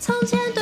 从前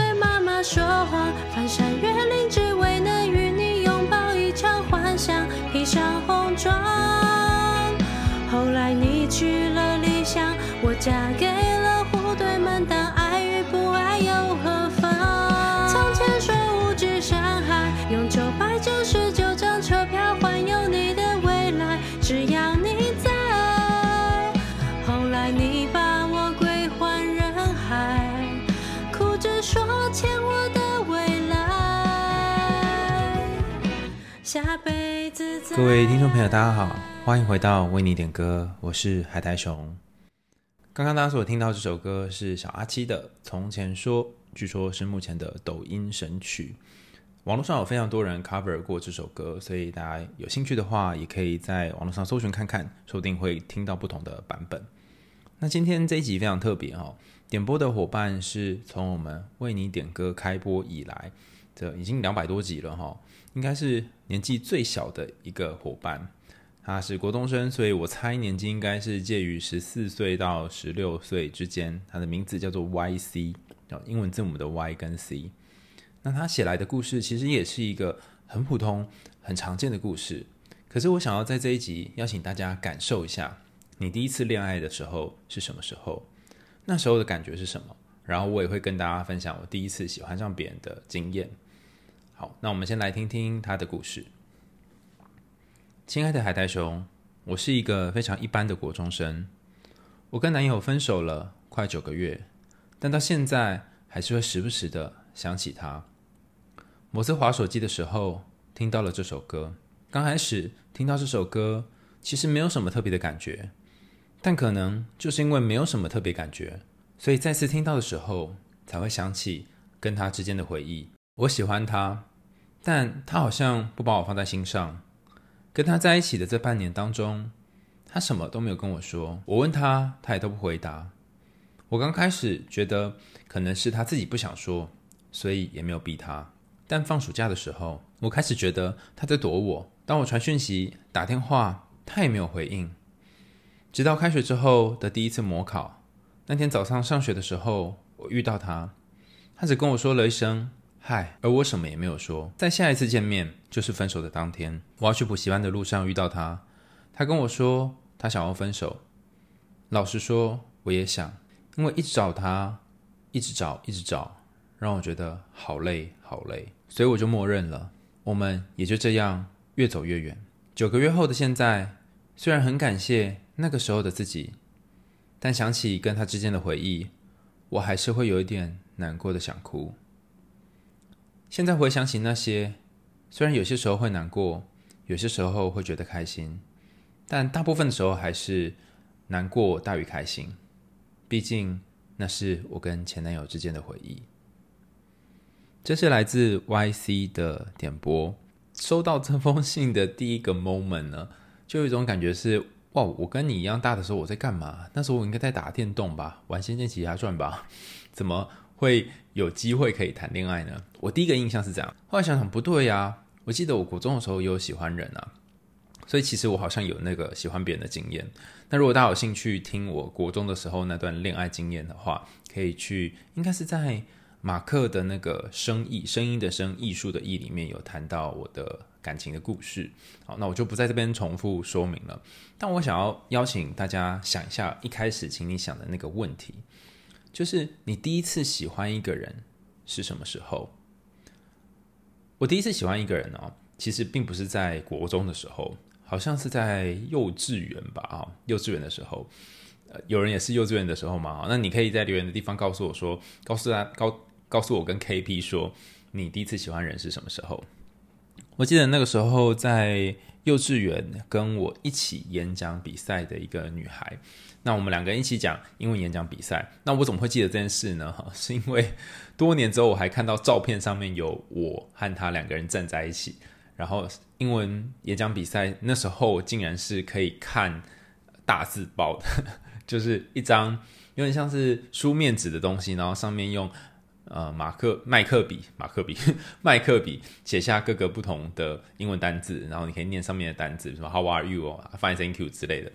各位听众朋友，大家好，欢迎回到为你点歌，我是海苔熊。刚刚大家所听到这首歌是小阿七的《从前说》，据说是目前的抖音神曲。网络上有非常多人 cover 过这首歌，所以大家有兴趣的话，也可以在网络上搜寻看看，说不定会听到不同的版本。那今天这一集非常特别哦。点播的伙伴是从我们为你点歌开播以来，这已经两百多集了哈，应该是年纪最小的一个伙伴。他是国中生，所以我猜年纪应该是介于十四岁到十六岁之间。他的名字叫做 YC，英文字母的 Y 跟 C。那他写来的故事其实也是一个很普通、很常见的故事。可是我想要在这一集邀请大家感受一下，你第一次恋爱的时候是什么时候？那时候的感觉是什么？然后我也会跟大家分享我第一次喜欢上别人的经验。好，那我们先来听听他的故事。亲爱的海苔熊，我是一个非常一般的国中生。我跟男友分手了快九个月，但到现在还是会时不时的想起他。某次滑手机的时候，听到了这首歌。刚开始听到这首歌，其实没有什么特别的感觉。但可能就是因为没有什么特别感觉，所以再次听到的时候才会想起跟他之间的回忆。我喜欢他，但他好像不把我放在心上。跟他在一起的这半年当中，他什么都没有跟我说。我问他，他也都不回答。我刚开始觉得可能是他自己不想说，所以也没有逼他。但放暑假的时候，我开始觉得他在躲我。当我传讯息、打电话，他也没有回应。直到开学之后的第一次模考，那天早上上学的时候，我遇到他，他只跟我说了一声“嗨”，而我什么也没有说。在下一次见面，就是分手的当天，我要去补习班的路上遇到他，他跟我说他想要分手。老实说，我也想，因为一直找他，一直找，一直找，让我觉得好累，好累，所以我就默认了。我们也就这样越走越远。九个月后的现在，虽然很感谢。那个时候的自己，但想起跟他之间的回忆，我还是会有一点难过的想哭。现在回想起那些，虽然有些时候会难过，有些时候会觉得开心，但大部分的时候还是难过大于开心。毕竟那是我跟前男友之间的回忆。这是来自 YC 的点播。收到这封信的第一个 moment 呢，就有一种感觉是。哇！我跟你一样大的时候，我在干嘛？那时候我应该在打电动吧，玩《仙剑奇侠传》吧？怎么会有机会可以谈恋爱呢？我第一个印象是这样，后来想想不对呀。我记得我国中的时候也有喜欢人啊，所以其实我好像有那个喜欢别人的经验。那如果大家有兴趣听我国中的时候那段恋爱经验的话，可以去，应该是在马克的那个声艺，声音的声，艺术的艺里面有谈到我的。感情的故事，好，那我就不在这边重复说明了。但我想要邀请大家想一下，一开始请你想的那个问题，就是你第一次喜欢一个人是什么时候？我第一次喜欢一个人哦，其实并不是在国中的时候，好像是在幼稚园吧？啊，幼稚园的时候，有人也是幼稚园的时候吗？那你可以在留言的地方告诉我说，告诉他，告告诉我跟 KP 说，你第一次喜欢人是什么时候？我记得那个时候在幼稚园跟我一起演讲比赛的一个女孩，那我们两个人一起讲英文演讲比赛。那我怎么会记得这件事呢？哈 是因为多年之后我还看到照片上面有我和他两个人站在一起，然后英文演讲比赛那时候竟然是可以看大字报的，就是一张有点像是书面纸的东西，然后上面用。呃，马克麦克笔，马克笔，麦克笔写下各个不同的英文单字，然后你可以念上面的单字，什么 How are you? 哦 Fine, thank you 之类的。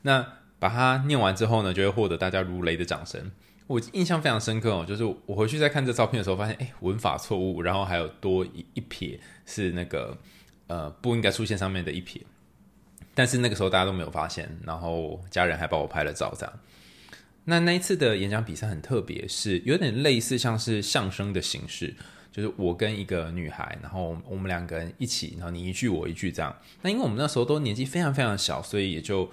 那把它念完之后呢，就会获得大家如雷的掌声。我印象非常深刻哦，就是我回去再看这照片的时候，发现哎，文法错误，然后还有多一一撇是那个呃不应该出现上面的一撇，但是那个时候大家都没有发现，然后家人还帮我拍了照，这样。那那一次的演讲比赛很特别，是有点类似像是相声的形式，就是我跟一个女孩，然后我们两个人一起，然后你一句我一句这样。那因为我们那时候都年纪非常非常小，所以也就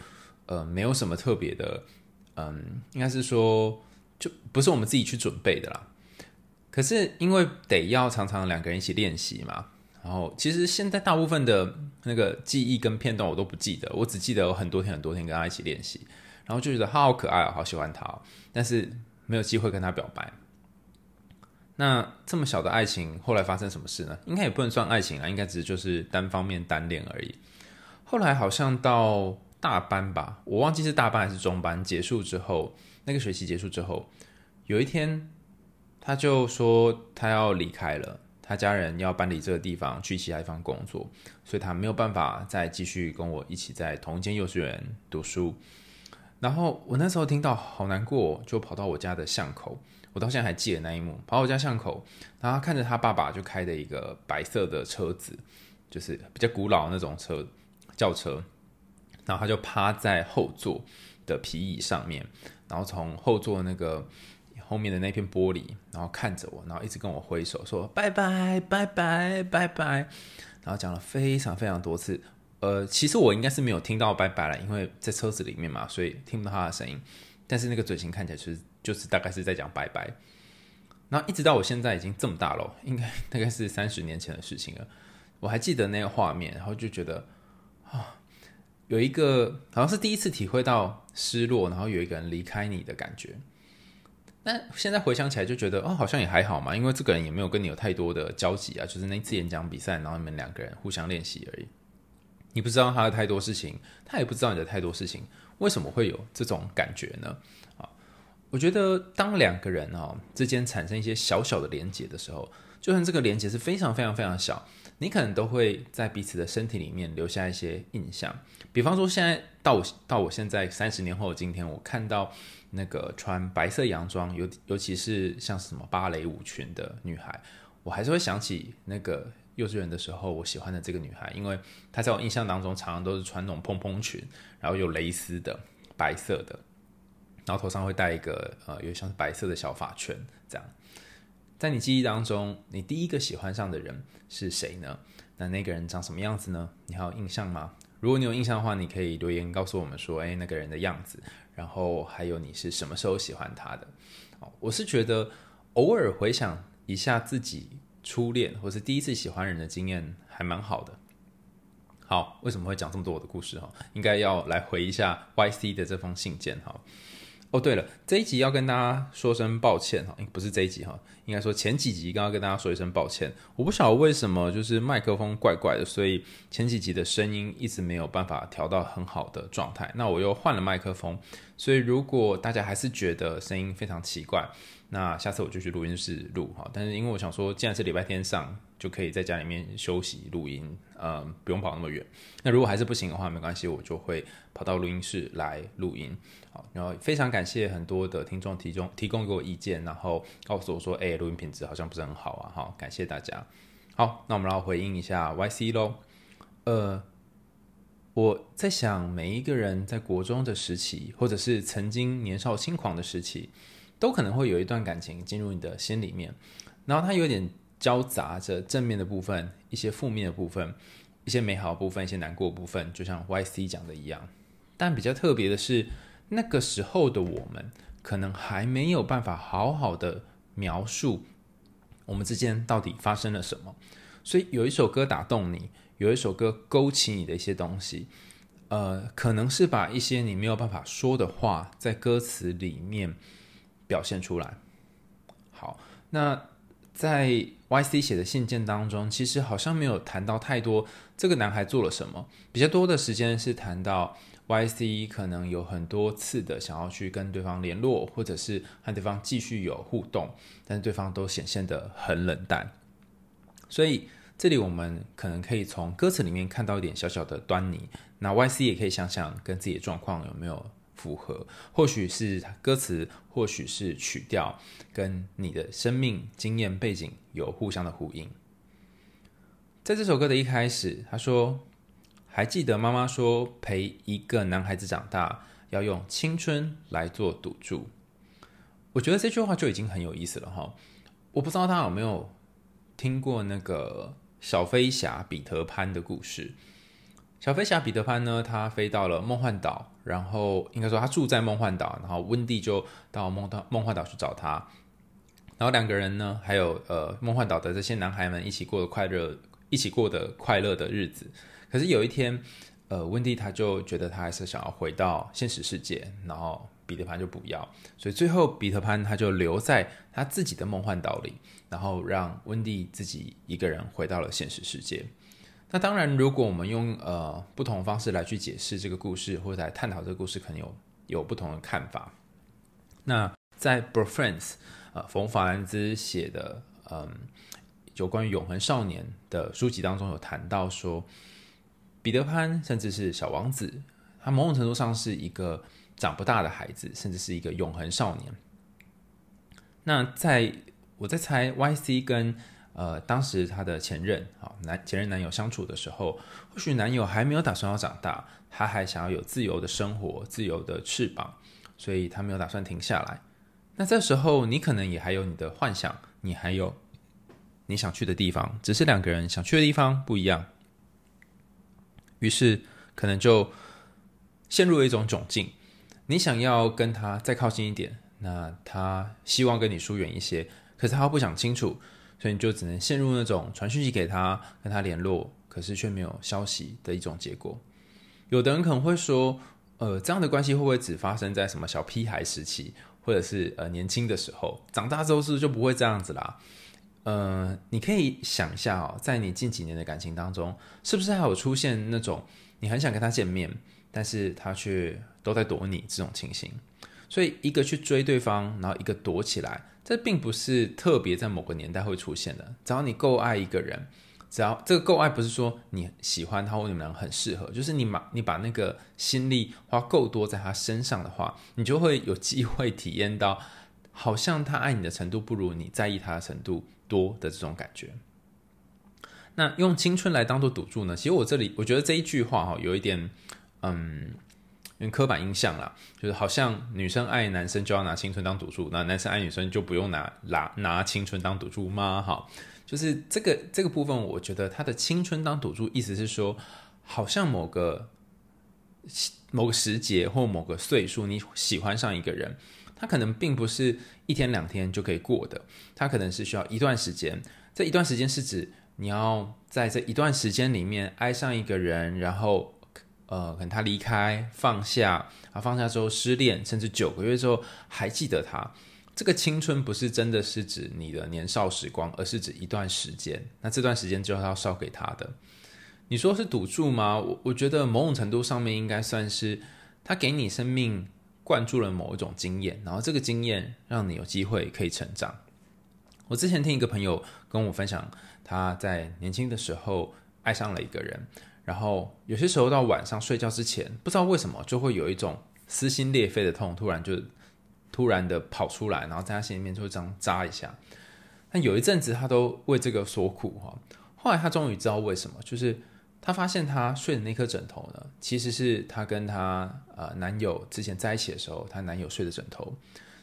呃没有什么特别的，嗯，应该是说就不是我们自己去准备的啦。可是因为得要常常两个人一起练习嘛，然后其实现在大部分的那个记忆跟片段我都不记得，我只记得有很多天很多天跟他一起练习。然后就觉得他好可爱哦，好喜欢他哦，但是没有机会跟他表白。那这么小的爱情，后来发生什么事呢？应该也不能算爱情啊，应该只是就是单方面单恋而已。后来好像到大班吧，我忘记是大班还是中班结束之后，那个学期结束之后，有一天他就说他要离开了，他家人要搬离这个地方去其他地方工作，所以他没有办法再继续跟我一起在同一间幼稚园读书。然后我那时候听到好难过，就跑到我家的巷口，我到现在还记得那一幕。跑我家巷口，然后看着他爸爸就开的一个白色的车子，就是比较古老那种车轿车，然后他就趴在后座的皮椅上面，然后从后座那个后面的那片玻璃，然后看着我，然后一直跟我挥手说拜拜拜拜拜拜，然后讲了非常非常多次。呃，其实我应该是没有听到拜拜了，因为在车子里面嘛，所以听不到他的声音。但是那个嘴型看起来就是就是大概是在讲拜拜。然后一直到我现在已经这么大了，应该大概是三十年前的事情了。我还记得那个画面，然后就觉得啊，有一个好像是第一次体会到失落，然后有一个人离开你的感觉。但现在回想起来就觉得哦，好像也还好嘛，因为这个人也没有跟你有太多的交集啊，就是那次演讲比赛，然后你们两个人互相练习而已。你不知道他的太多事情，他也不知道你的太多事情，为什么会有这种感觉呢？啊，我觉得当两个人哦之间产生一些小小的连结的时候，就算这个连结是非常非常非常小，你可能都会在彼此的身体里面留下一些印象。比方说，现在到我到我现在三十年后的今天，我看到那个穿白色洋装，尤尤其是像什么芭蕾舞裙的女孩，我还是会想起那个。幼稚园的时候，我喜欢的这个女孩，因为她在我印象当中常常都是穿那种蓬蓬裙，然后有蕾丝的白色的，然后头上会戴一个呃，有点像是白色的小发圈。这样，在你记忆当中，你第一个喜欢上的人是谁呢？那那个人长什么样子呢？你还有印象吗？如果你有印象的话，你可以留言告诉我们说，哎，那个人的样子，然后还有你是什么时候喜欢他的？我是觉得偶尔回想一下自己。初恋或是第一次喜欢人的经验还蛮好的。好，为什么会讲这么多我的故事哈？应该要来回一下 YC 的这封信件哈。哦，对了，这一集要跟大家说声抱歉哈，不是这一集哈，应该说前几集刚刚跟大家说一声抱歉。我不晓得为什么就是麦克风怪怪的，所以前几集的声音一直没有办法调到很好的状态。那我又换了麦克风，所以如果大家还是觉得声音非常奇怪。那下次我就去录音室录哈，但是因为我想说，既然是礼拜天上，就可以在家里面休息录音，呃，不用跑那么远。那如果还是不行的话，没关系，我就会跑到录音室来录音。好，然后非常感谢很多的听众提供提供给我意见，然后告诉我说，哎，录音品质好像不是很好啊。好，感谢大家。好，那我们来回应一下 YC 喽。呃，我在想，每一个人在国中的时期，或者是曾经年少轻狂的时期。都可能会有一段感情进入你的心里面，然后它有点交杂着正面的部分、一些负面的部分、一些美好的部分、一些难过的部分，就像 YC 讲的一样。但比较特别的是，那个时候的我们可能还没有办法好好的描述我们之间到底发生了什么，所以有一首歌打动你，有一首歌勾起你的一些东西，呃，可能是把一些你没有办法说的话在歌词里面。表现出来。好，那在 YC 写的信件当中，其实好像没有谈到太多这个男孩做了什么，比较多的时间是谈到 YC 可能有很多次的想要去跟对方联络，或者是和对方继续有互动，但是对方都显现的很冷淡。所以这里我们可能可以从歌词里面看到一点小小的端倪。那 YC 也可以想想跟自己的状况有没有符合，或许是歌词，或许是曲调，跟你的生命经验背景有互相的呼应。在这首歌的一开始，他说：“还记得妈妈说，陪一个男孩子长大，要用青春来做赌注。”我觉得这句话就已经很有意思了哈。我不知道大家有没有听过那个小飞侠彼得潘的故事。小飞侠彼得潘呢，他飞到了梦幻岛，然后应该说他住在梦幻岛，然后温蒂就到梦到梦幻岛去找他，然后两个人呢，还有呃梦幻岛的这些男孩们一起过的快乐。一起过的快乐的日子，可是有一天，呃，温蒂他就觉得他还是想要回到现实世界，然后彼得潘就不要，所以最后彼得潘他就留在他自己的梦幻岛里，然后让温蒂自己一个人回到了现实世界。那当然，如果我们用呃不同方式来去解释这个故事，或者来探讨这个故事，可能有有不同的看法。那在《Boyfriends》呃，冯法兰兹写的嗯。有关于永恒少年的书籍当中有谈到说，彼得潘甚至是小王子，他某种程度上是一个长不大的孩子，甚至是一个永恒少年。那在我在猜 YC 跟呃当时他的前任啊男前任男友相处的时候，或许男友还没有打算要长大，他还想要有自由的生活、自由的翅膀，所以他没有打算停下来。那这时候你可能也还有你的幻想，你还有。你想去的地方，只是两个人想去的地方不一样，于是可能就陷入了一种窘境。你想要跟他再靠近一点，那他希望跟你疏远一些，可是他不想清楚，所以你就只能陷入那种传讯息给他，跟他联络，可是却没有消息的一种结果。有的人可能会说，呃，这样的关系会不会只发生在什么小屁孩时期，或者是呃年轻的时候？长大之后是不是就不会这样子啦？呃，你可以想一下哦，在你近几年的感情当中，是不是还有出现那种你很想跟他见面，但是他却都在躲你这种情形？所以一个去追对方，然后一个躲起来，这并不是特别在某个年代会出现的。只要你够爱一个人，只要这个够爱不是说你喜欢他或你们俩很适合，就是你把你把那个心力花够多在他身上的话，你就会有机会体验到，好像他爱你的程度不如你在意他的程度多的这种感觉，那用青春来当做赌注呢？其实我这里我觉得这一句话哈，有一点嗯，用刻板印象啦，就是好像女生爱男生就要拿青春当赌注，那男生爱女生就不用拿拿拿青春当赌注吗？哈，就是这个这个部分，我觉得他的青春当赌注，意思是说，好像某个某个时节或某个岁数，你喜欢上一个人。他可能并不是一天两天就可以过的，他可能是需要一段时间。这一段时间是指你要在这一段时间里面爱上一个人，然后呃，可能他离开、放下啊，放下之后失恋，甚至九个月之后还记得他。这个青春不是真的是指你的年少时光，而是指一段时间。那这段时间就是要烧给他的。你说是赌注吗？我我觉得某种程度上面应该算是他给你生命。灌注了某一种经验，然后这个经验让你有机会可以成长。我之前听一个朋友跟我分享，他在年轻的时候爱上了一个人，然后有些时候到晚上睡觉之前，不知道为什么就会有一种撕心裂肺的痛，突然就突然的跑出来，然后在他心里面就这样扎一下。但有一阵子他都为这个所苦哈，后来他终于知道为什么，就是。他发现，他睡的那颗枕头呢，其实是他跟她呃男友之前在一起的时候，她男友睡的枕头。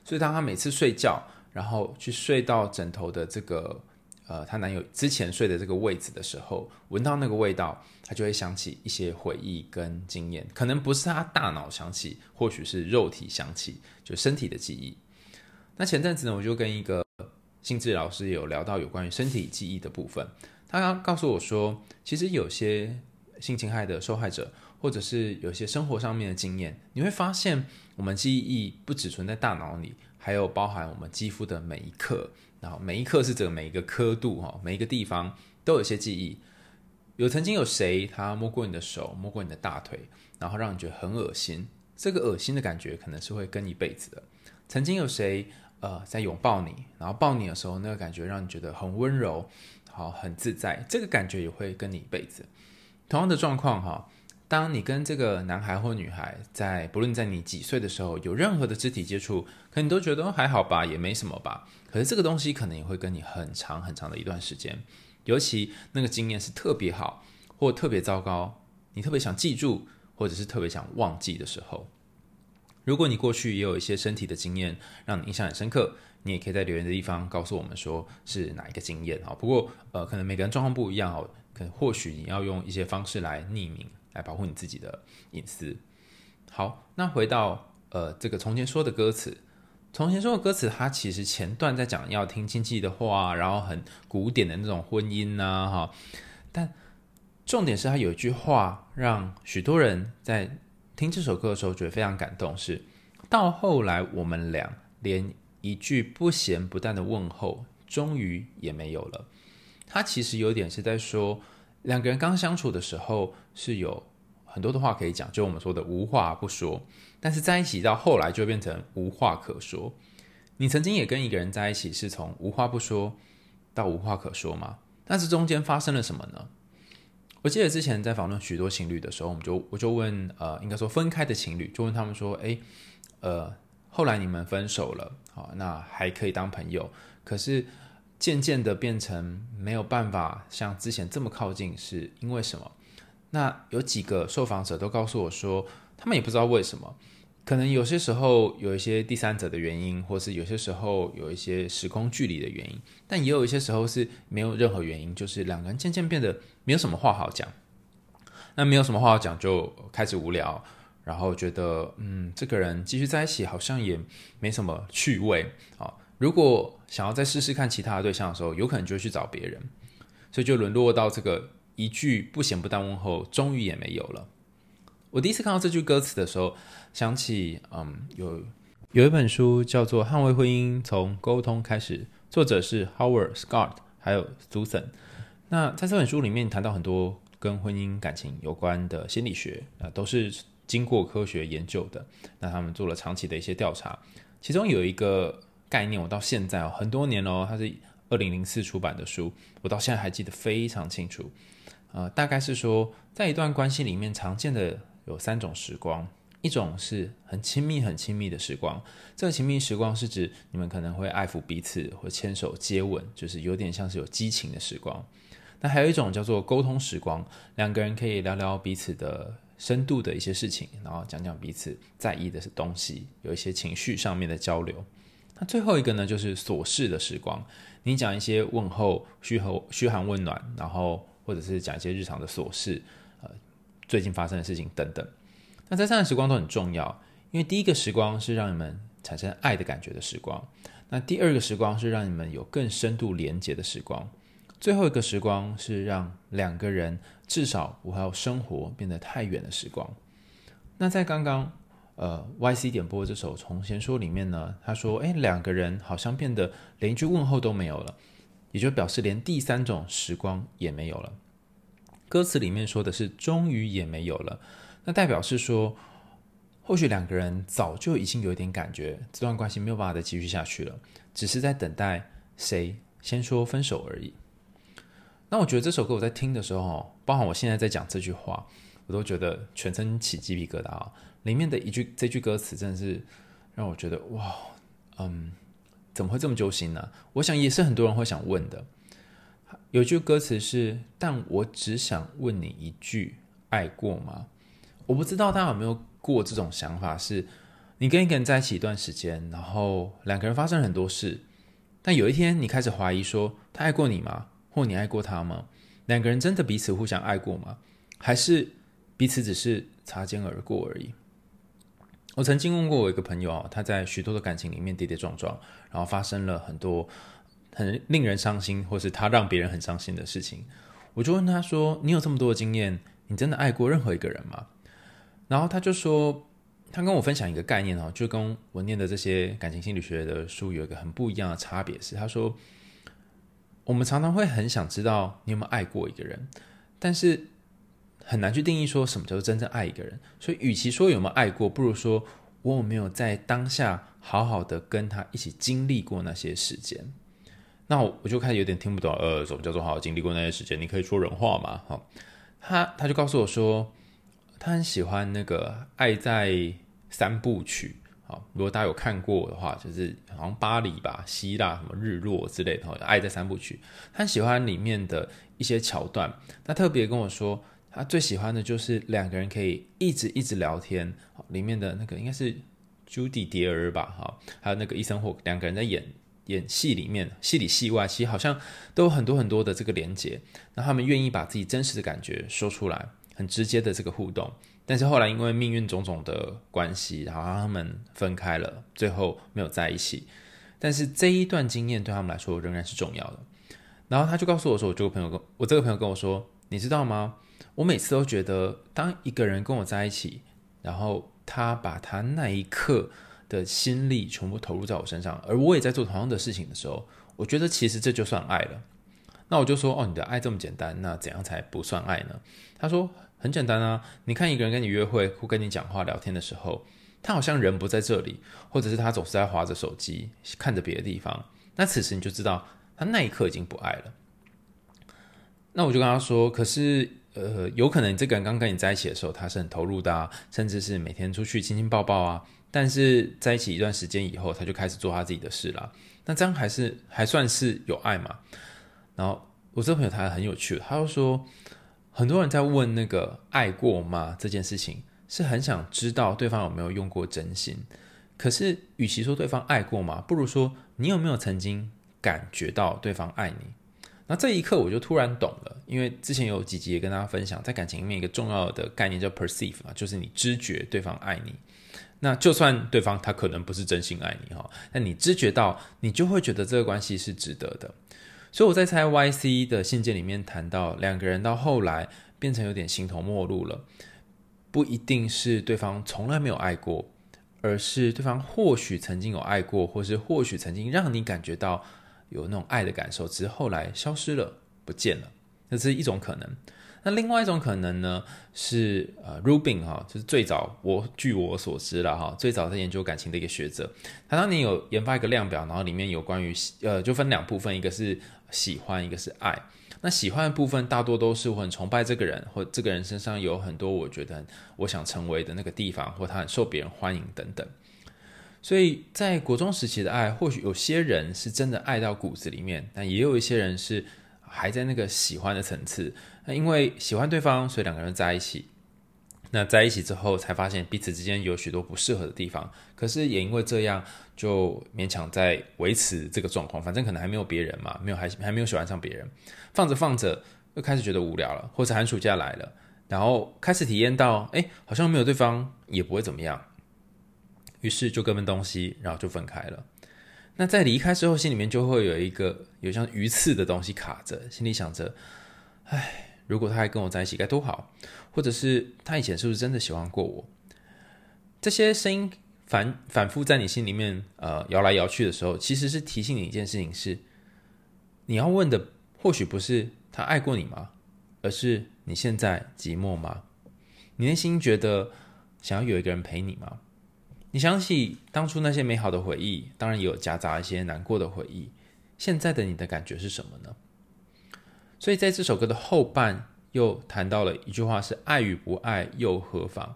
所以当他每次睡觉，然后去睡到枕头的这个呃她男友之前睡的这个位置的时候，闻到那个味道，她就会想起一些回忆跟经验。可能不是她大脑想起，或许是肉体想起，就身体的记忆。那前阵子呢，我就跟一个心智老师有聊到有关于身体记忆的部分。他刚告诉我说，其实有些性侵害的受害者，或者是有些生活上面的经验，你会发现，我们记忆不只存在大脑里，还有包含我们肌肤的每一刻，然后每一刻是指每一个刻度哈，每一个地方都有些记忆。有曾经有谁他摸过你的手，摸过你的大腿，然后让你觉得很恶心，这个恶心的感觉可能是会跟一辈子的。曾经有谁呃在拥抱你，然后抱你的时候，那个感觉让你觉得很温柔。好，很自在，这个感觉也会跟你一辈子。同样的状况哈，当你跟这个男孩或女孩在不论在你几岁的时候有任何的肢体接触，可能你都觉得还好吧，也没什么吧。可是这个东西可能也会跟你很长很长的一段时间，尤其那个经验是特别好或特别糟糕，你特别想记住，或者是特别想忘记的时候。如果你过去也有一些身体的经验让你印象很深刻，你也可以在留言的地方告诉我们说是哪一个经验啊。不过呃，可能每个人状况不一样哦，可能或许你要用一些方式来匿名，来保护你自己的隐私。好，那回到呃这个从前说的歌词。从前说的歌词，它其实前段在讲要听亲戚的话，然后很古典的那种婚姻呐，哈。但重点是，它有一句话让许多人在听这首歌的时候觉得非常感动，是到后来我们俩连一句不咸不淡的问候，终于也没有了。他其实有点是在说，两个人刚相处的时候是有很多的话可以讲，就我们说的无话不说。但是在一起到后来就变成无话可说。你曾经也跟一个人在一起，是从无话不说到无话可说吗？但是中间发生了什么呢？我记得之前在访问许多情侣的时候，我们就我就问，呃，应该说分开的情侣，就问他们说，诶，呃，后来你们分手了，好，那还可以当朋友，可是渐渐的变成没有办法像之前这么靠近，是因为什么？那有几个受访者都告诉我说，他们也不知道为什么，可能有些时候有一些第三者的原因，或是有些时候有一些时空距离的原因，但也有一些时候是没有任何原因，就是两个人渐渐变得没有什么话好讲。那没有什么话好讲，就开始无聊，然后觉得嗯，这个人继续在一起好像也没什么趣味啊。如果想要再试试看其他的对象的时候，有可能就会去找别人，所以就沦落到这个一句不咸不淡问候，终于也没有了。我第一次看到这句歌词的时候，想起，嗯，有有一本书叫做《捍卫婚姻：从沟通开始》，作者是 Howard Scott，还有 Susan。那在这本书里面谈到很多跟婚姻感情有关的心理学，啊，都是经过科学研究的。那他们做了长期的一些调查，其中有一个概念，我到现在哦，很多年哦，它是二零零四出版的书，我到现在还记得非常清楚。呃，大概是说，在一段关系里面常见的。有三种时光，一种是很亲密、很亲密的时光。这个亲密时光是指你们可能会爱抚彼此，或牵手、接吻，就是有点像是有激情的时光。那还有一种叫做沟通时光，两个人可以聊聊彼此的深度的一些事情，然后讲讲彼此在意的东西，有一些情绪上面的交流。那最后一个呢，就是琐事的时光，你讲一些问候、嘘候、嘘寒问暖，然后或者是讲一些日常的琐事。呃最近发生的事情等等，那这三个时光都很重要，因为第一个时光是让你们产生爱的感觉的时光，那第二个时光是让你们有更深度连接的时光，最后一个时光是让两个人至少不要生活变得太远的时光。那在刚刚呃 YC 点播这首《从前说》里面呢，他说：“诶，两个人好像变得连一句问候都没有了，也就表示连第三种时光也没有了。”歌词里面说的是“终于也没有了”，那代表是说，或许两个人早就已经有一点感觉，这段关系没有办法再继续下去了，只是在等待谁先说分手而已。那我觉得这首歌我在听的时候，包含我现在在讲这句话，我都觉得全身起鸡皮疙瘩！里面的一句这句歌词真的是让我觉得哇，嗯，怎么会这么揪心呢？我想也是很多人会想问的。有句歌词是：“但我只想问你一句，爱过吗？”我不知道大家有没有过这种想法是：是你跟一个人在一起一段时间，然后两个人发生很多事，但有一天你开始怀疑说他爱过你吗？或你爱过他吗？两个人真的彼此互相爱过吗？还是彼此只是擦肩而过而已？我曾经问过我一个朋友啊，他在许多的感情里面跌跌撞撞，然后发生了很多。很令人伤心，或是他让别人很伤心的事情，我就问他说：“你有这么多的经验，你真的爱过任何一个人吗？”然后他就说：“他跟我分享一个概念哦，就跟我念的这些感情心理学的书有一个很不一样的差别是，他说我们常常会很想知道你有没有爱过一个人，但是很难去定义说什么叫做真正爱一个人。所以，与其说有没有爱过，不如说我有没有在当下好好的跟他一起经历过那些时间。”那我就开始有点听不懂，呃，什么叫做好好经历过那些时间？你可以说人话吗？哈，他他就告诉我说，他很喜欢那个《爱在三部曲》。好，如果大家有看过的话，就是好像巴黎吧、希腊什么日落之类的，《爱在三部曲》，他喜欢里面的一些桥段。他特别跟我说，他最喜欢的就是两个人可以一直一直聊天。里面的那个应该是朱迪·迪尔吧，哈，还有那个伊森霍克，两个人在演演戏里面，戏里戏外，其实好像都有很多很多的这个连接。那他们愿意把自己真实的感觉说出来，很直接的这个互动。但是后来因为命运种种的关系，然后他们分开了，最后没有在一起。但是这一段经验对他们来说仍然是重要的。然后他就告诉我说：“我这个朋友跟我这个朋友跟我说，你知道吗？我每次都觉得，当一个人跟我在一起，然后他把他那一刻的心力全部投入在我身上，而我也在做同样的事情的时候，我觉得其实这就算爱了。那我就说：哦，你的爱这么简单，那怎样才不算爱呢？”他说。很简单啊，你看一个人跟你约会或跟你讲话聊天的时候，他好像人不在这里，或者是他总是在划着手机，看着别的地方，那此时你就知道他那一刻已经不爱了。那我就跟他说，可是呃，有可能这个人刚跟你在一起的时候，他是很投入的啊，甚至是每天出去亲亲抱抱啊，但是在一起一段时间以后，他就开始做他自己的事了。那这样还是还算是有爱吗？然后我这个朋友他很有趣，他就说。很多人在问那个爱过吗这件事情，是很想知道对方有没有用过真心。可是，与其说对方爱过吗，不如说你有没有曾经感觉到对方爱你。那这一刻我就突然懂了，因为之前有几集也跟大家分享，在感情里面一个重要的概念叫 perceive 嘛，就是你知觉对方爱你。那就算对方他可能不是真心爱你哈，但你知觉到，你就会觉得这个关系是值得的。所以我在猜 YC 的信件里面谈到，两个人到后来变成有点形同陌路了，不一定是对方从来没有爱过，而是对方或许曾经有爱过，或是或许曾经让你感觉到有那种爱的感受，只是后来消失了，不见了，这是一种可能。那另外一种可能呢，是呃，Rubin 哈，就是最早我据我所知了哈，最早在研究感情的一个学者，他当年有研发一个量表，然后里面有关于呃，就分两部分，一个是喜欢，一个是爱。那喜欢的部分大多都是我很崇拜这个人，或这个人身上有很多我觉得我想成为的那个地方，或他很受别人欢迎等等。所以在国中时期的爱，或许有些人是真的爱到骨子里面，但也有一些人是还在那个喜欢的层次。那因为喜欢对方，所以两个人在一起。那在一起之后，才发现彼此之间有许多不适合的地方。可是也因为这样，就勉强在维持这个状况。反正可能还没有别人嘛，没有还还没有喜欢上别人。放着放着，又开始觉得无聊了，或者寒暑假来了，然后开始体验到，哎，好像没有对方也不会怎么样。于是就各奔东西，然后就分开了。那在离开之后，心里面就会有一个有像鱼刺的东西卡着，心里想着，哎。如果他还跟我在一起该多好，或者是他以前是不是真的喜欢过我？这些声音反反复在你心里面呃摇来摇去的时候，其实是提醒你一件事情是：你要问的或许不是他爱过你吗？而是你现在寂寞吗？你内心觉得想要有一个人陪你吗？你想起当初那些美好的回忆，当然也有夹杂一些难过的回忆。现在的你的感觉是什么呢？所以在这首歌的后半又谈到了一句话是“爱与不爱又何妨？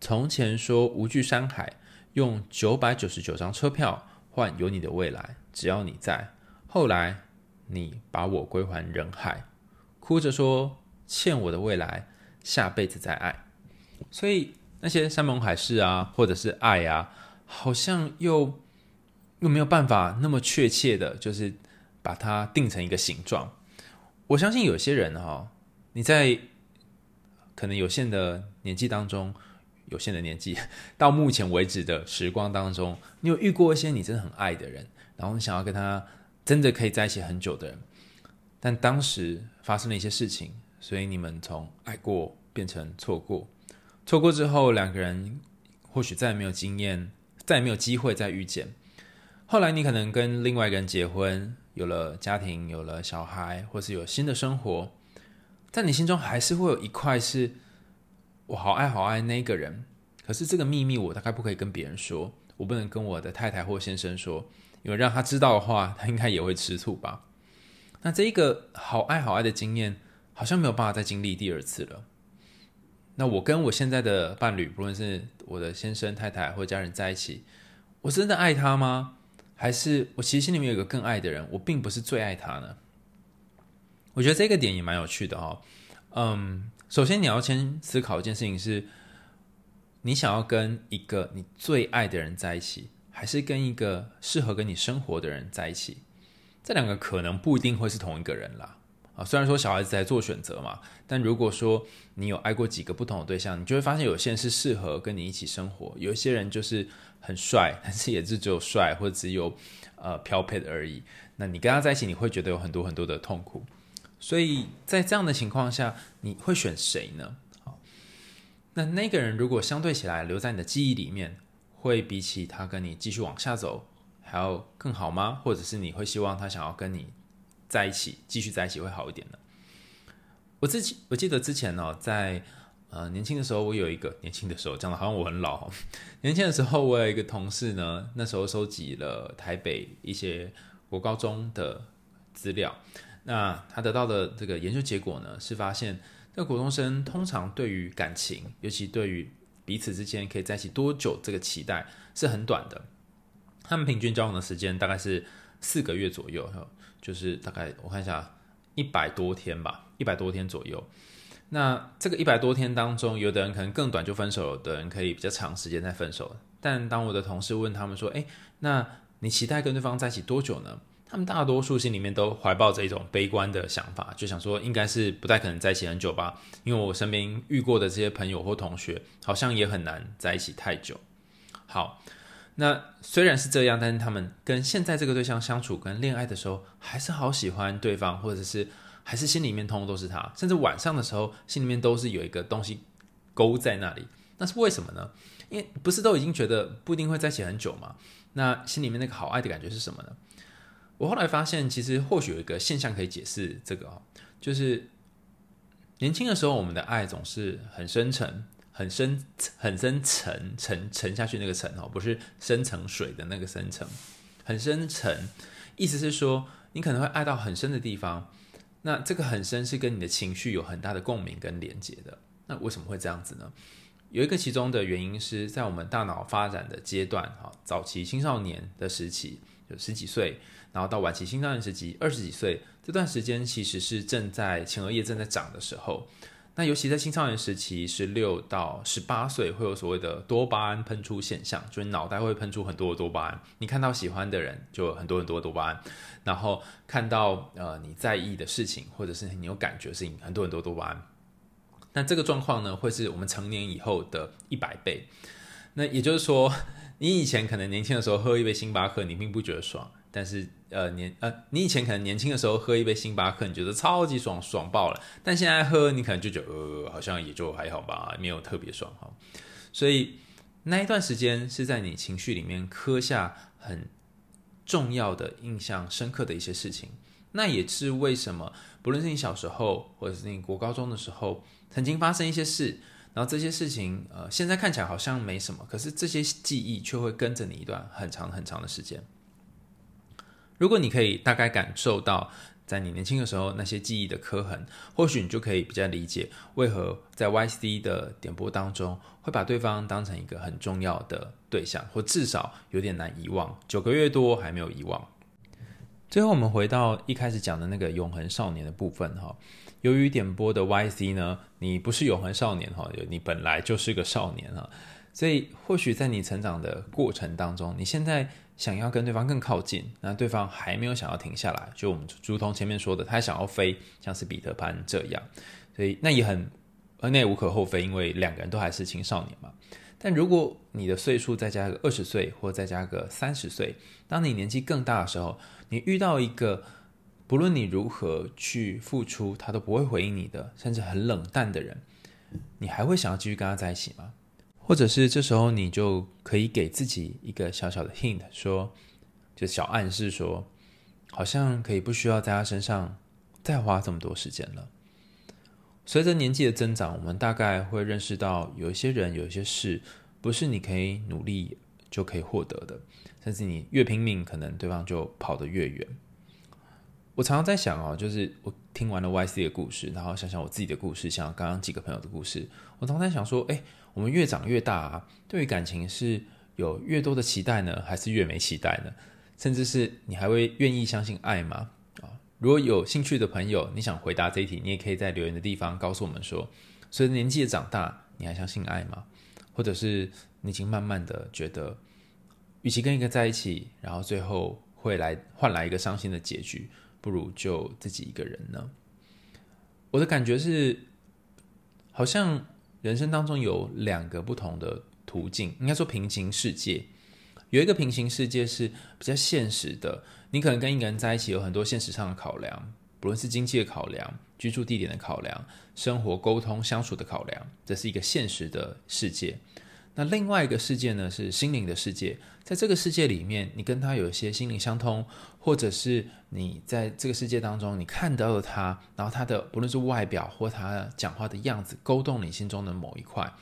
从前说无惧山海，用九百九十九张车票换有你的未来，只要你在。后来你把我归还人海，哭着说欠我的未来，下辈子再爱。所以那些山盟海誓啊，或者是爱啊，好像又又没有办法那么确切的，就是把它定成一个形状。我相信有些人哈，你在可能有限的年纪当中，有限的年纪 到目前为止的时光当中，你有遇过一些你真的很爱的人，然后你想要跟他真的可以在一起很久的人，但当时发生了一些事情，所以你们从爱过变成错过，错过之后两个人或许再也没有经验，再也没有机会再遇见。后来你可能跟另外一个人结婚。有了家庭，有了小孩，或是有新的生活，在你心中还是会有一块是我好爱好爱那个人。可是这个秘密我大概不可以跟别人说，我不能跟我的太太或先生说，因为让他知道的话，他应该也会吃醋吧。那这一个好爱好爱的经验，好像没有办法再经历第二次了。那我跟我现在的伴侣，不论是我的先生、太太或家人在一起，我真的爱他吗？还是我其实心里面有一个更爱的人，我并不是最爱他呢？我觉得这个点也蛮有趣的哦。嗯，首先你要先思考一件事情是：你想要跟一个你最爱的人在一起，还是跟一个适合跟你生活的人在一起？这两个可能不一定会是同一个人啦。啊，虽然说小孩子在做选择嘛，但如果说你有爱过几个不同的对象，你就会发现有些人是适合跟你一起生活，有一些人就是很帅，但是也是只有帅或者只有呃标配的而已。那你跟他在一起，你会觉得有很多很多的痛苦。所以在这样的情况下，你会选谁呢？好，那那个人如果相对起来留在你的记忆里面，会比起他跟你继续往下走还要更好吗？或者是你会希望他想要跟你在一起，继续在一起会好一点的？我自己我记得之前呢、哦，在呃年轻的时候，我有一个年轻的时候讲的好像我很老。年轻的时候，我有一个同事呢，那时候收集了台北一些国高中的资料。那他得到的这个研究结果呢，是发现，这个国中生通常对于感情，尤其对于彼此之间可以在一起多久这个期待是很短的。他们平均交往的时间大概是四个月左右，就是大概我看一下，一百多天吧，一百多天左右。那这个一百多天当中，有的人可能更短就分手，有的人可以比较长时间再分手。但当我的同事问他们说：“诶，那你期待跟对方在一起多久呢？”他们大多数心里面都怀抱着一种悲观的想法，就想说应该是不太可能在一起很久吧，因为我身边遇过的这些朋友或同学，好像也很难在一起太久。好，那虽然是这样，但是他们跟现在这个对象相处、跟恋爱的时候，还是好喜欢对方，或者是还是心里面通通都是他，甚至晚上的时候心里面都是有一个东西勾在那里。那是为什么呢？因为不是都已经觉得不一定会在一起很久吗？那心里面那个好爱的感觉是什么呢？我后来发现，其实或许有一个现象可以解释这个哦，就是年轻的时候，我们的爱总是很深沉、很深、很深沉、沉沉下去那个沉哦，不是深层水的那个深层，很深沉。意思是说，你可能会爱到很深的地方，那这个很深是跟你的情绪有很大的共鸣跟连接的。那为什么会这样子呢？有一个其中的原因是在我们大脑发展的阶段，哈，早期青少年的时期，就十几岁。然后到晚期青少年时期，二十几岁这段时间，其实是正在前额叶正在长的时候。那尤其在青少年时期，十六到十八岁，会有所谓的多巴胺喷出现象，就是脑袋会喷出很多的多巴胺。你看到喜欢的人，就有很多很多多巴胺；然后看到呃你在意的事情，或者是你有感觉的事情，很多很多多巴胺。那这个状况呢，会是我们成年以后的一百倍。那也就是说，你以前可能年轻的时候喝一杯星巴克，你并不觉得爽。但是，呃，年呃，你以前可能年轻的时候喝一杯星巴克，你觉得超级爽，爽爆了。但现在喝，你可能就觉得，呃，好像也就还好吧，没有特别爽哈。所以那一段时间是在你情绪里面刻下很重要的印象深刻的一些事情。那也是为什么，不论是你小时候，或者是你国高中的时候，曾经发生一些事，然后这些事情，呃，现在看起来好像没什么，可是这些记忆却会跟着你一段很长很长的时间。如果你可以大概感受到，在你年轻的时候那些记忆的刻痕，或许你就可以比较理解为何在 YC 的点播当中会把对方当成一个很重要的对象，或至少有点难遗忘。九个月多还没有遗忘。最后，我们回到一开始讲的那个永恒少年的部分哈。由于点播的 YC 呢，你不是永恒少年哈，你本来就是个少年哈，所以或许在你成长的过程当中，你现在。想要跟对方更靠近，那对方还没有想要停下来，就我们如同前面说的，他想要飞，像是彼得潘这样，所以那也很，那也无可厚非，因为两个人都还是青少年嘛。但如果你的岁数再加个二十岁，或再加个三十岁，当你年纪更大的时候，你遇到一个不论你如何去付出，他都不会回应你的，甚至很冷淡的人，你还会想要继续跟他在一起吗？或者是这时候你就可以给自己一个小小的 hint，说，就小暗示说，好像可以不需要在他身上再花这么多时间了。随着年纪的增长，我们大概会认识到，有一些人、有一些事，不是你可以努力就可以获得的，甚至你越拼命，可能对方就跑得越远。我常常在想哦，就是我听完了 YC 的故事，然后想想我自己的故事，像刚刚几个朋友的故事，我常常在想说，哎，我们越长越大啊，对于感情是有越多的期待呢，还是越没期待呢？甚至是你还会愿意相信爱吗？啊，如果有兴趣的朋友，你想回答这一题，你也可以在留言的地方告诉我们说，随着年纪的长大，你还相信爱吗？或者是你已经慢慢的觉得，与其跟一个在一起，然后最后会来换来一个伤心的结局。不如就自己一个人呢？我的感觉是，好像人生当中有两个不同的途径，应该说平行世界。有一个平行世界是比较现实的，你可能跟一个人在一起，有很多现实上的考量，不论是经济的考量、居住地点的考量、生活沟通相处的考量，这是一个现实的世界。那另外一个世界呢，是心灵的世界。在这个世界里面，你跟他有一些心灵相通，或者是你在这个世界当中，你看到了他，然后他的不论是外表或他讲话的样子，勾动你心中的某一块，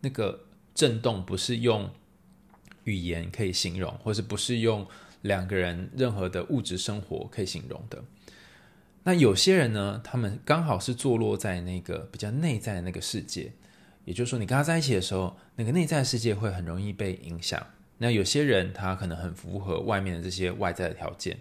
那个震动不是用语言可以形容，或是不是用两个人任何的物质生活可以形容的。那有些人呢，他们刚好是坐落在那个比较内在的那个世界。也就是说，你跟他在一起的时候，那个内在世界会很容易被影响。那有些人他可能很符合外面的这些外在的条件。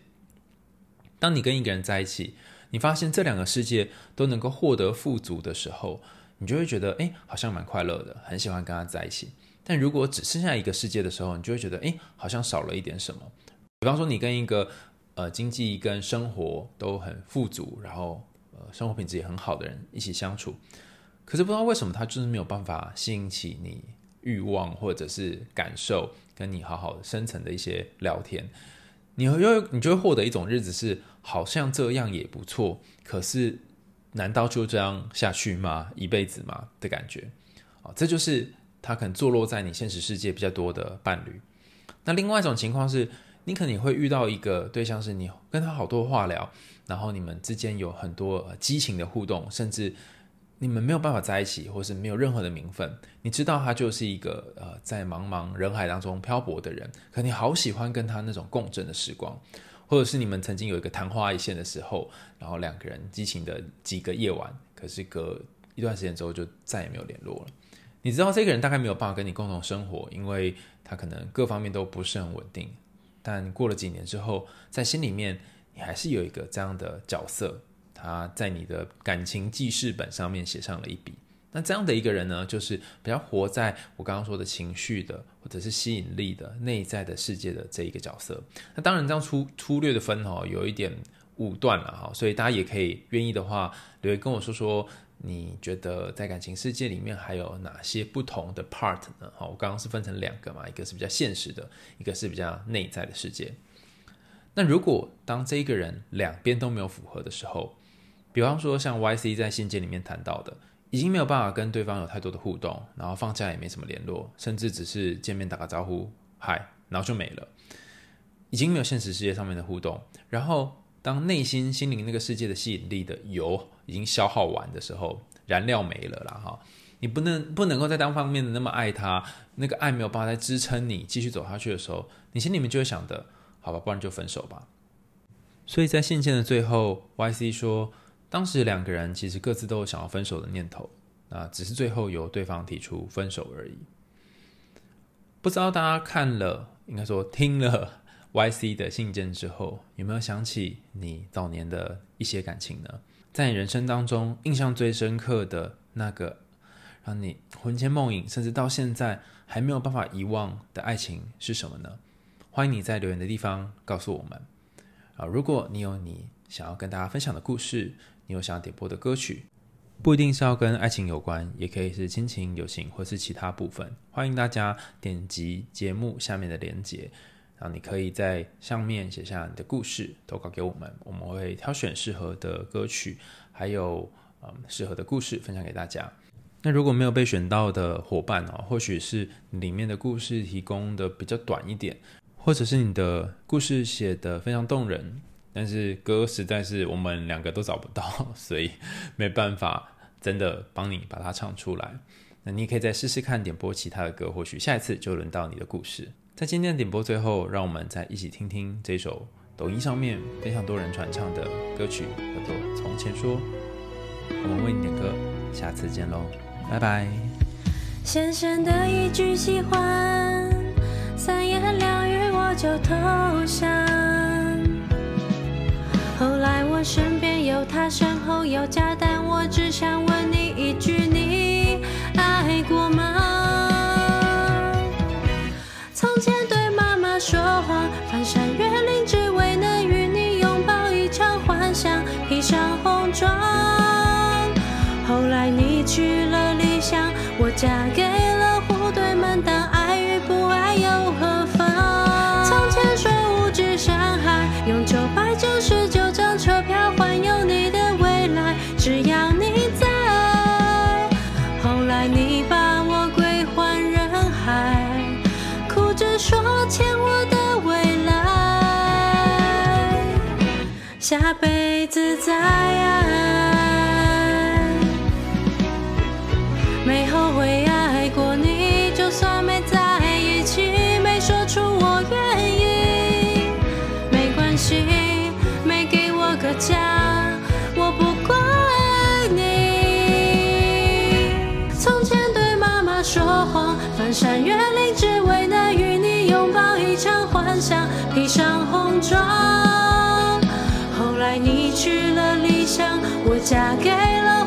当你跟一个人在一起，你发现这两个世界都能够获得富足的时候，你就会觉得，哎，好像蛮快乐的，很喜欢跟他在一起。但如果只剩下一个世界的时候，你就会觉得，哎，好像少了一点什么。比方说，你跟一个呃经济跟生活都很富足，然后呃生活品质也很好的人一起相处。可是不知道为什么他就是没有办法吸引起你欲望或者是感受，跟你好好深层的一些聊天，你会你就会获得一种日子是好像这样也不错，可是难道就这样下去吗？一辈子吗？的感觉啊，这就是他可能坐落在你现实世界比较多的伴侣。那另外一种情况是，你可能会遇到一个对象，是你跟他好多话聊，然后你们之间有很多激情的互动，甚至。你们没有办法在一起，或是没有任何的名分。你知道他就是一个呃，在茫茫人海当中漂泊的人，可你好喜欢跟他那种共振的时光，或者是你们曾经有一个昙花一现的时候，然后两个人激情的几个夜晚，可是隔一段时间之后就再也没有联络了。你知道这个人大概没有办法跟你共同生活，因为他可能各方面都不是很稳定。但过了几年之后，在心里面你还是有一个这样的角色。他在你的感情记事本上面写上了一笔。那这样的一个人呢，就是比较活在我刚刚说的情绪的，或者是吸引力的内在的世界的这一个角色。那当然这样粗粗略的分哦，有一点武断了哈。所以大家也可以愿意的话，留言跟我说说，你觉得在感情世界里面还有哪些不同的 part 呢？好，我刚刚是分成两个嘛，一个是比较现实的，一个是比较内在的世界。那如果当这一个人两边都没有符合的时候，比方说，像 YC 在信件里面谈到的，已经没有办法跟对方有太多的互动，然后放假也没什么联络，甚至只是见面打个招呼，嗨，然后就没了，已经没有现实世界上面的互动。然后，当内心心灵那个世界的吸引力的油已经消耗完的时候，燃料没了啦哈，你不能不能够在单方面的那么爱他，那个爱没有办法再支撑你继续走下去的时候，你心里面就会想的，好吧，不然就分手吧。所以在信件的最后，YC 说。当时两个人其实各自都有想要分手的念头，啊，只是最后由对方提出分手而已。不知道大家看了，应该说听了 YC 的信件之后，有没有想起你早年的一些感情呢？在你人生当中印象最深刻的那个，让你魂牵梦萦，甚至到现在还没有办法遗忘的爱情是什么呢？欢迎你在留言的地方告诉我们。啊，如果你有你想要跟大家分享的故事，你有想要点播的歌曲，不一定是要跟爱情有关，也可以是亲情、友情或是其他部分。欢迎大家点击节目下面的链接，然后你可以在上面写下你的故事，投稿给我们，我们会挑选适合的歌曲，还有嗯适合的故事分享给大家。那如果没有被选到的伙伴哦，或许是里面的故事提供的比较短一点，或者是你的故事写得非常动人。但是歌实在是我们两个都找不到，所以没办法真的帮你把它唱出来。那你可以再试试看点播其他的歌，或许下一次就轮到你的故事。在今天的点播最后，让我们再一起听听这首抖音上面非常多人传唱的歌曲，叫做《从前说》。我们为你点歌，下次见喽，拜拜。浅浅的一句喜欢，三言两语我就投降。后来我身边有他，身后有家，但我只想问你一句：你爱过吗？从前对妈妈说谎，翻山越岭只为能与你拥抱一场幻想，披上红妆。后来你去了理想，我嫁给我欠我的未来，下辈子再爱。想，披上红妆。后来你去了理想，我嫁给了